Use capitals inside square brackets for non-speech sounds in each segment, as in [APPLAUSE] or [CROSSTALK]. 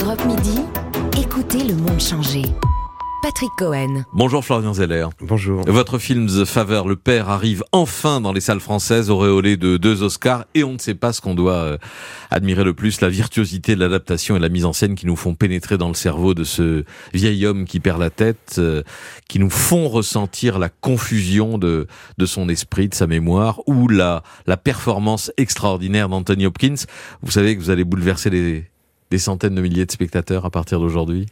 Europe Midi, écoutez le monde changer. Patrick Cohen. Bonjour Florian Zeller. Bonjour. Votre film The Favor, le père, arrive enfin dans les salles françaises, auréolé de deux Oscars, et on ne sait pas ce qu'on doit euh, admirer le plus, la virtuosité de l'adaptation et la mise en scène qui nous font pénétrer dans le cerveau de ce vieil homme qui perd la tête, euh, qui nous font ressentir la confusion de, de son esprit, de sa mémoire, ou la, la performance extraordinaire d'Anthony Hopkins. Vous savez que vous allez bouleverser des, des centaines de milliers de spectateurs à partir d'aujourd'hui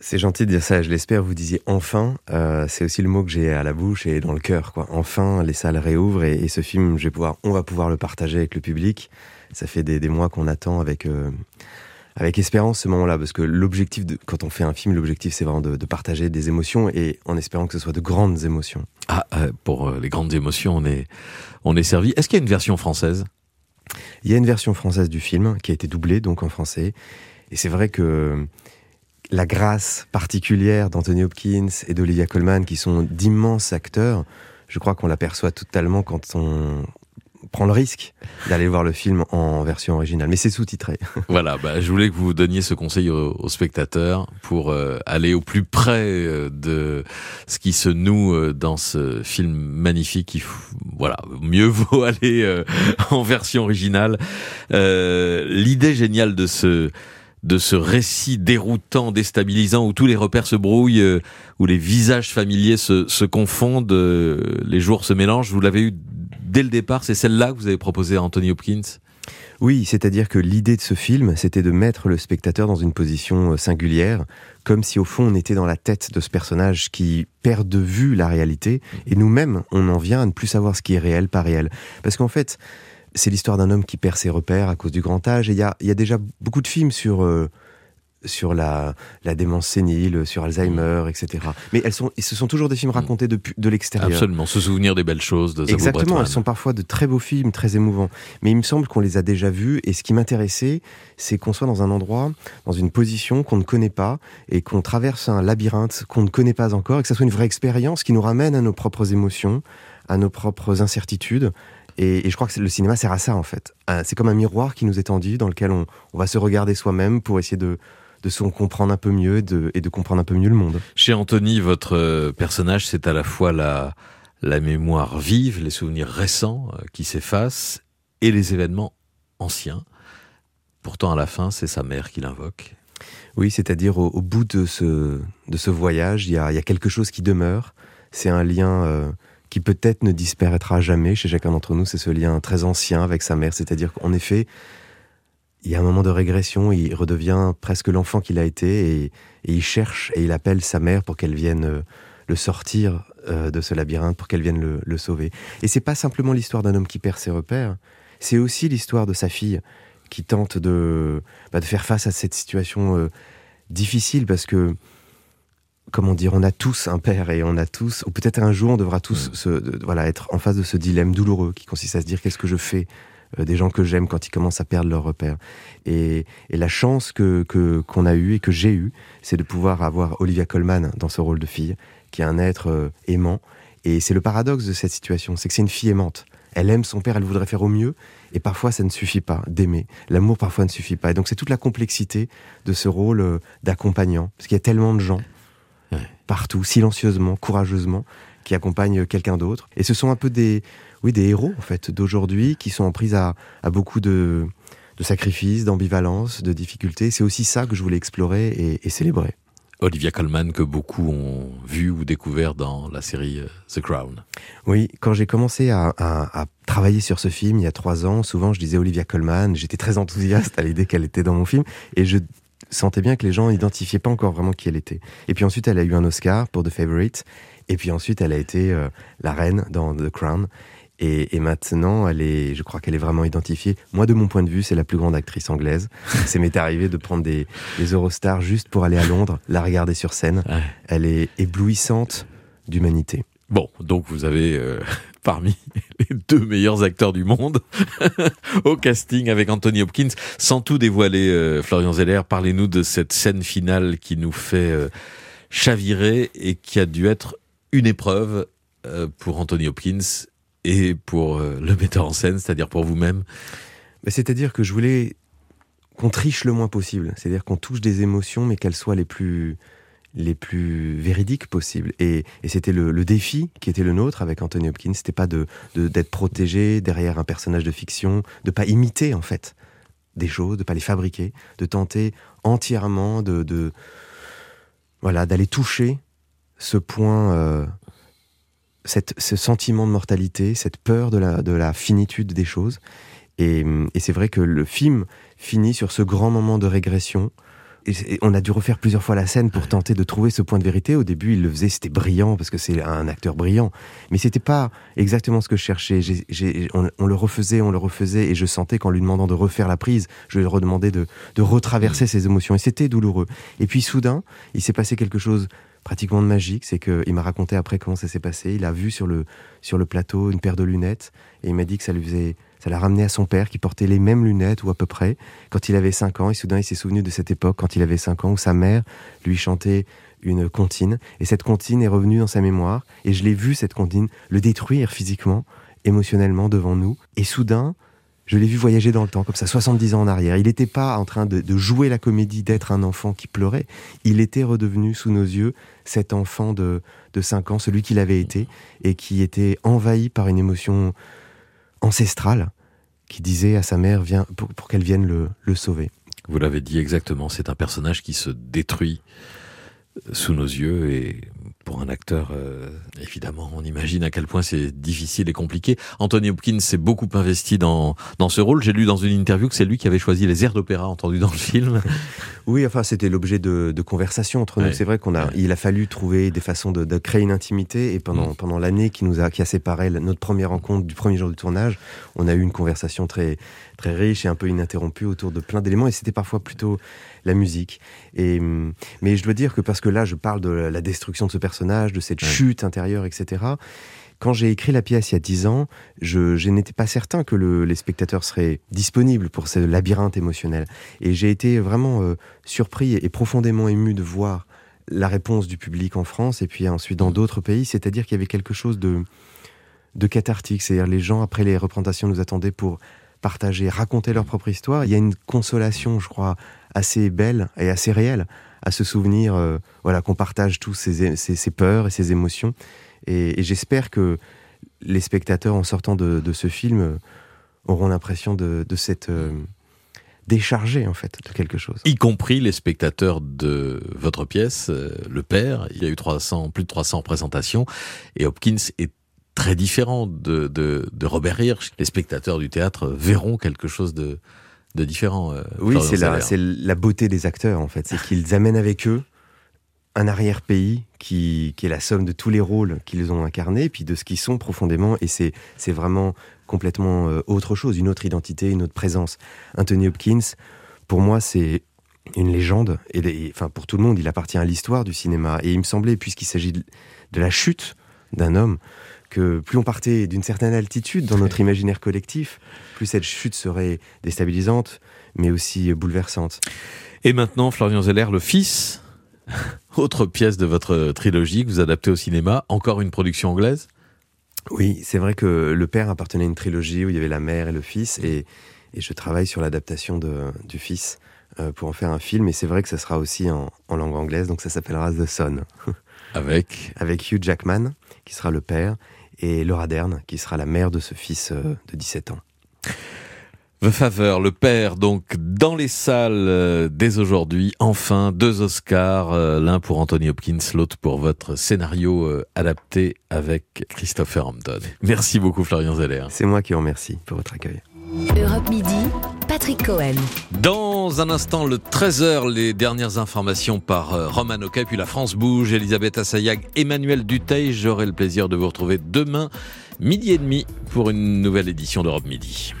c'est gentil de dire ça, je l'espère. Vous disiez enfin, euh, c'est aussi le mot que j'ai à la bouche et dans le cœur. Quoi. Enfin, les salles réouvrent et, ce film, je vais pouvoir, on va pouvoir le partager avec le public. Ça fait des, mois qu'on attend avec euh, avec espérance ce moment-là, parce que l'objectif, de, quand on fait un film, l'objectif c'est vraiment de, partager des émotions et en espérant que ce soit de grandes émotions. Ah, euh, pour les grandes émotions, on est on est servi. Est-ce qu'il y a une version française? Il y a une version française du film qui a été doublée donc en français. Et c'est vrai que la grâce particulière d'Anthony Hopkins et d'Olivia Colman, qui sont d'immenses acteurs, je crois qu'on l'aperçoit totalement quand on prend le risque d'aller voir le film en version originale. Mais c'est sous-titré. [LAUGHS] Voilà, bah, je voulais que vous donniez ce conseil aux, spectateurs pour euh, aller au plus près euh, de ce qui se noue euh, dans ce film magnifique. voilà, mieux [LAUGHS] vaut aller en version originale. L'idée géniale de ce de ce récit déroutant, déstabilisant, où tous les repères se brouillent, où les visages familiers se, se confondent, les jours se mélangent. Vous l'avez eu dès le départ, c'est celle-là que vous avez proposée à Anthony Hopkins? Oui, c'est-à-dire que l'idée de ce film, c'était de mettre le spectateur dans une position euh, singulière, comme si au fond on était dans la tête de ce personnage qui perd de vue la réalité, et nous-mêmes, on en vient à ne plus savoir ce qui est réel, pas réel. Parce qu'en fait, c'est l'histoire d'un homme qui perd ses repères à cause du grand âge. Et il y a, déjà beaucoup de films sur, euh, sur la, la démence sénile, sur Alzheimer, etc. Mais elles sont, ce sont toujours des films racontés de, de l'extérieur. Absolument, se souvenir des belles choses de Exactement, elles sont parfois de très beaux films, très émouvants. Mais il me semble qu'on les a déjà vus. Et ce qui m'intéressait, c'est qu'on soit dans un endroit, dans une position qu'on ne connaît pas, et qu'on traverse un labyrinthe qu'on ne connaît pas encore, et que ça soit une vraie expérience qui nous ramène à nos propres émotions, à nos propres incertitudes et, je crois que le cinéma sert à ça, en fait. C'est comme un miroir qui nous est tendu, dans lequel on, va se regarder soi-même pour essayer de, de se comprendre un peu mieux et de, et de, comprendre un peu mieux le monde. Chez Anthony, votre euh, personnage, c'est à la fois la, la mémoire vive, les souvenirs récents euh, qui s'effacent et les événements anciens. Pourtant, à la fin, c'est sa mère qui l'invoque. Oui, c'est-à-dire au, bout de ce, de ce voyage, il y a, y a, quelque chose qui demeure. C'est un lien qui peut-être ne disparaîtra jamais chez chacun d'entre nous, c'est ce lien très ancien avec sa mère. C'est-à-dire qu'en effet, il y a un moment de régression, il redevient presque l'enfant qu'il a été et, il cherche et il appelle sa mère pour qu'elle vienne euh, le sortir euh, de ce labyrinthe, pour qu'elle vienne le, sauver. Et c'est pas simplement l'histoire d'un homme qui perd ses repères, c'est aussi l'histoire de sa fille qui tente de, bah, de faire face à cette situation euh, difficile parce que comment dire, on a tous un père et on a tous, ou peut-être un jour on devra tous se, voilà, être en face de ce dilemme douloureux qui consiste à se dire qu'est-ce que je fais des gens que j'aime quand ils commencent à perdre leur repère. Et, la chance que qu'on a eue et que j'ai eue, c'est de pouvoir avoir Olivia Colman dans ce rôle de fille, qui est un être euh, aimant. Et c'est le paradoxe de cette situation, c'est que c'est une fille aimante. Elle aime son père, elle voudrait faire au mieux, et parfois ça ne suffit pas d'aimer. L'amour parfois ne suffit pas. Et donc c'est toute la complexité de ce rôle euh, d'accompagnant, parce qu'il y a tellement de gens partout, silencieusement, courageusement, qui accompagnent quelqu'un d'autre. Et ce sont un peu des, oui, des héros en fait d'aujourd'hui qui sont en prise à, beaucoup de, sacrifices, d'ambivalence, de difficultés. C'est aussi ça que je voulais explorer et, célébrer. Olivia Colman que beaucoup ont vu ou découvert dans la série euh, The Crown. Oui, quand j'ai commencé à, à, travailler sur ce film il y a trois ans, souvent je disais Olivia Colman, j'étais très enthousiaste à l'idée qu'elle était dans mon film, et je sentait bien que les gens n'identifiaient pas encore vraiment qui elle était. Et puis ensuite, elle a eu un Oscar pour The Favorite. Et puis ensuite, elle a été euh, la reine dans The Crown. Et, maintenant, elle est, je crois qu'elle est vraiment identifiée. Moi, de mon point de vue, c'est la plus grande actrice anglaise. [LAUGHS] C'est m'est arrivé de prendre des, des, Eurostars juste pour aller à Londres, la regarder sur scène. Elle est éblouissante d'humanité. Bon, donc vous avez euh, [LAUGHS] parmi les deux meilleurs acteurs du monde [LAUGHS] au casting avec Anthony Hopkins. Sans tout dévoiler, euh, Florian Zeller, parlez-nous de cette scène finale qui nous fait euh, chavirer et qui a dû être une épreuve pour Anthony Hopkins et pour le metteur en scène, c'est-à-dire pour vous-même. C'est-à-dire que je voulais qu'on triche le moins possible. C'est-à-dire qu'on touche des émotions, mais qu'elles soient les plus les plus véridiques possibles. Et, c'était le, défi qui était le nôtre avec Anthony Hopkins. C'était pas de d'être protégé derrière un personnage de fiction, de pas imiter en fait des choses, de pas les fabriquer, de tenter entièrement de, voilà d'aller toucher ce point, euh, cette, ce sentiment de mortalité, cette peur de la, de la finitude des choses. Et, et c'est vrai que le film finit sur ce grand moment de régression et on a dû refaire plusieurs fois la scène pour tenter de trouver ce point de vérité. Au début, il le faisait, c'était brillant parce que c'est un acteur brillant, mais c'était pas exactement ce que je cherchais. on, le refaisait, on le refaisait, et je sentais qu'en lui demandant de refaire la prise, je lui redemandais de, de retraverser ses émotions, et c'était douloureux. Et puis soudain, il s'est passé quelque chose pratiquement de magique, c'est qu'il m'a raconté après comment ça s'est passé. Il a vu sur le sur le plateau une paire de lunettes, et il m'a dit que ça lui faisait ça l'a ramené à son père qui portait les mêmes lunettes ou à peu près quand il avait 5 ans. Et soudain, il s'est souvenu de cette époque quand il avait 5 ans où sa mère lui chantait une comptine. Et cette comptine est revenue dans sa mémoire. Et je l'ai vu, cette comptine, le détruire physiquement, émotionnellement devant nous. Et soudain, je l'ai vu voyager dans le temps, comme ça, 70 ans en arrière. Il n'était pas en train de, jouer la comédie, d'être un enfant qui pleurait. Il était redevenu sous nos yeux cet enfant de, de 5 ans, celui qu'il avait été, et qui était envahi par une émotion ancestrale qui disait à sa mère viens, pour, qu'elle vienne le, le sauver. Vous l'avez dit exactement, c'est un personnage qui se détruit sous nos yeux et pour un acteur, euh, évidemment, on imagine à quel point c'est difficile et compliqué. Anthony Hopkins s'est beaucoup investi dans, dans ce rôle. J'ai lu dans une interview que c'est lui qui avait choisi les airs d'opéra entendus dans le film. [LAUGHS] Oui, enfin, c'était l'objet de, de conversation entre nous. C'est vrai qu'on a, il a fallu trouver des façons de, de créer une intimité et pendant, mm. pendant l'année qui nous a, qui a séparé notre première rencontre du premier jour du tournage, on a eu une conversation très, très riche et un peu ininterrompue autour de plein d'éléments et c'était parfois plutôt la musique. Et, mm, mais je dois dire que parce que là, je parle de la destruction de ce personnage, de cette chute intérieure, etc. Quand j'ai écrit la pièce il y a dix ans, je, n'étais pas certain que les spectateurs seraient disponibles pour ce labyrinthe émotionnel. Et j'ai été vraiment euh, surpris et, profondément ému de voir la réponse du public en France et puis ensuite dans d'autres pays. C'est-à-dire qu'il y avait quelque chose de, de cathartique. C'est-à-dire les gens, après les représentations, nous attendaient pour partager, raconter leur propre histoire. Il y a une consolation, je crois, assez belle et assez réelle à se souvenir euh, voilà, qu'on partage tous ces, ces, peurs et ces émotions. Et, j'espère que les spectateurs, en sortant de, ce film, euh, auront l'impression de, de cette euh, en fait de quelque chose. Y compris les spectateurs de votre pièce, Le Père. Il y a eu 300, plus de 300 présentations et Hopkins est très différent de, de, de Robert Hirsch. Les spectateurs du théâtre verront quelque chose de, de différent. oui, c'est la, c'est la beauté des acteurs en fait, c'est [LAUGHS] qu'ils amènent avec eux un arrière-pays qui, qui, est la somme de tous les rôles qu'ils ont incarnés, puis de ce qu'ils sont profondément, et c'est, c'est vraiment complètement euh, autre chose, une autre identité, une autre présence. Anthony Hopkins, pour moi, c'est une légende, et, enfin pour tout le monde, il appartient à l'histoire du cinéma, et il me semblait, puisqu'il s'agit de, la chute d'un homme, que plus on partait d'une certaine altitude dans notre imaginaire collectif, plus cette chute serait déstabilisante, mais aussi bouleversante. Et maintenant, Florian Zeller, le fils [LAUGHS] Autre pièce de votre trilogie que vous adaptez au cinéma, encore une production anglaise? Oui, c'est vrai que le père appartenait à une trilogie où il y avait la mère et le fils, et, je travaille sur l'adaptation du fils euh, pour en faire un film, et c'est vrai que ça sera aussi en, langue anglaise, donc ça s'appellera The Son. [LAUGHS] Avec? Avec Hugh Jackman, qui sera le père, et Laura Dern, qui sera la mère de ce fils euh, de 17 ans. The Faveur, le père, donc dans les salles euh, dès aujourd'hui. Enfin, deux Oscars, euh, l'un pour Anthony Hopkins, l'autre pour votre scénario euh, adapté avec Christopher Hampton. Merci beaucoup Florian Zeller. C'est moi qui vous remercie pour votre accueil. Europe Midi, Patrick Cohen. Dans un instant, le 13h, les dernières informations par Roman Oka, puis la France bouge, Elisabeth Assayag, Emmanuel Duteil. J'aurai le plaisir de vous retrouver demain, midi et demi, pour une nouvelle édition d'Europe Midi.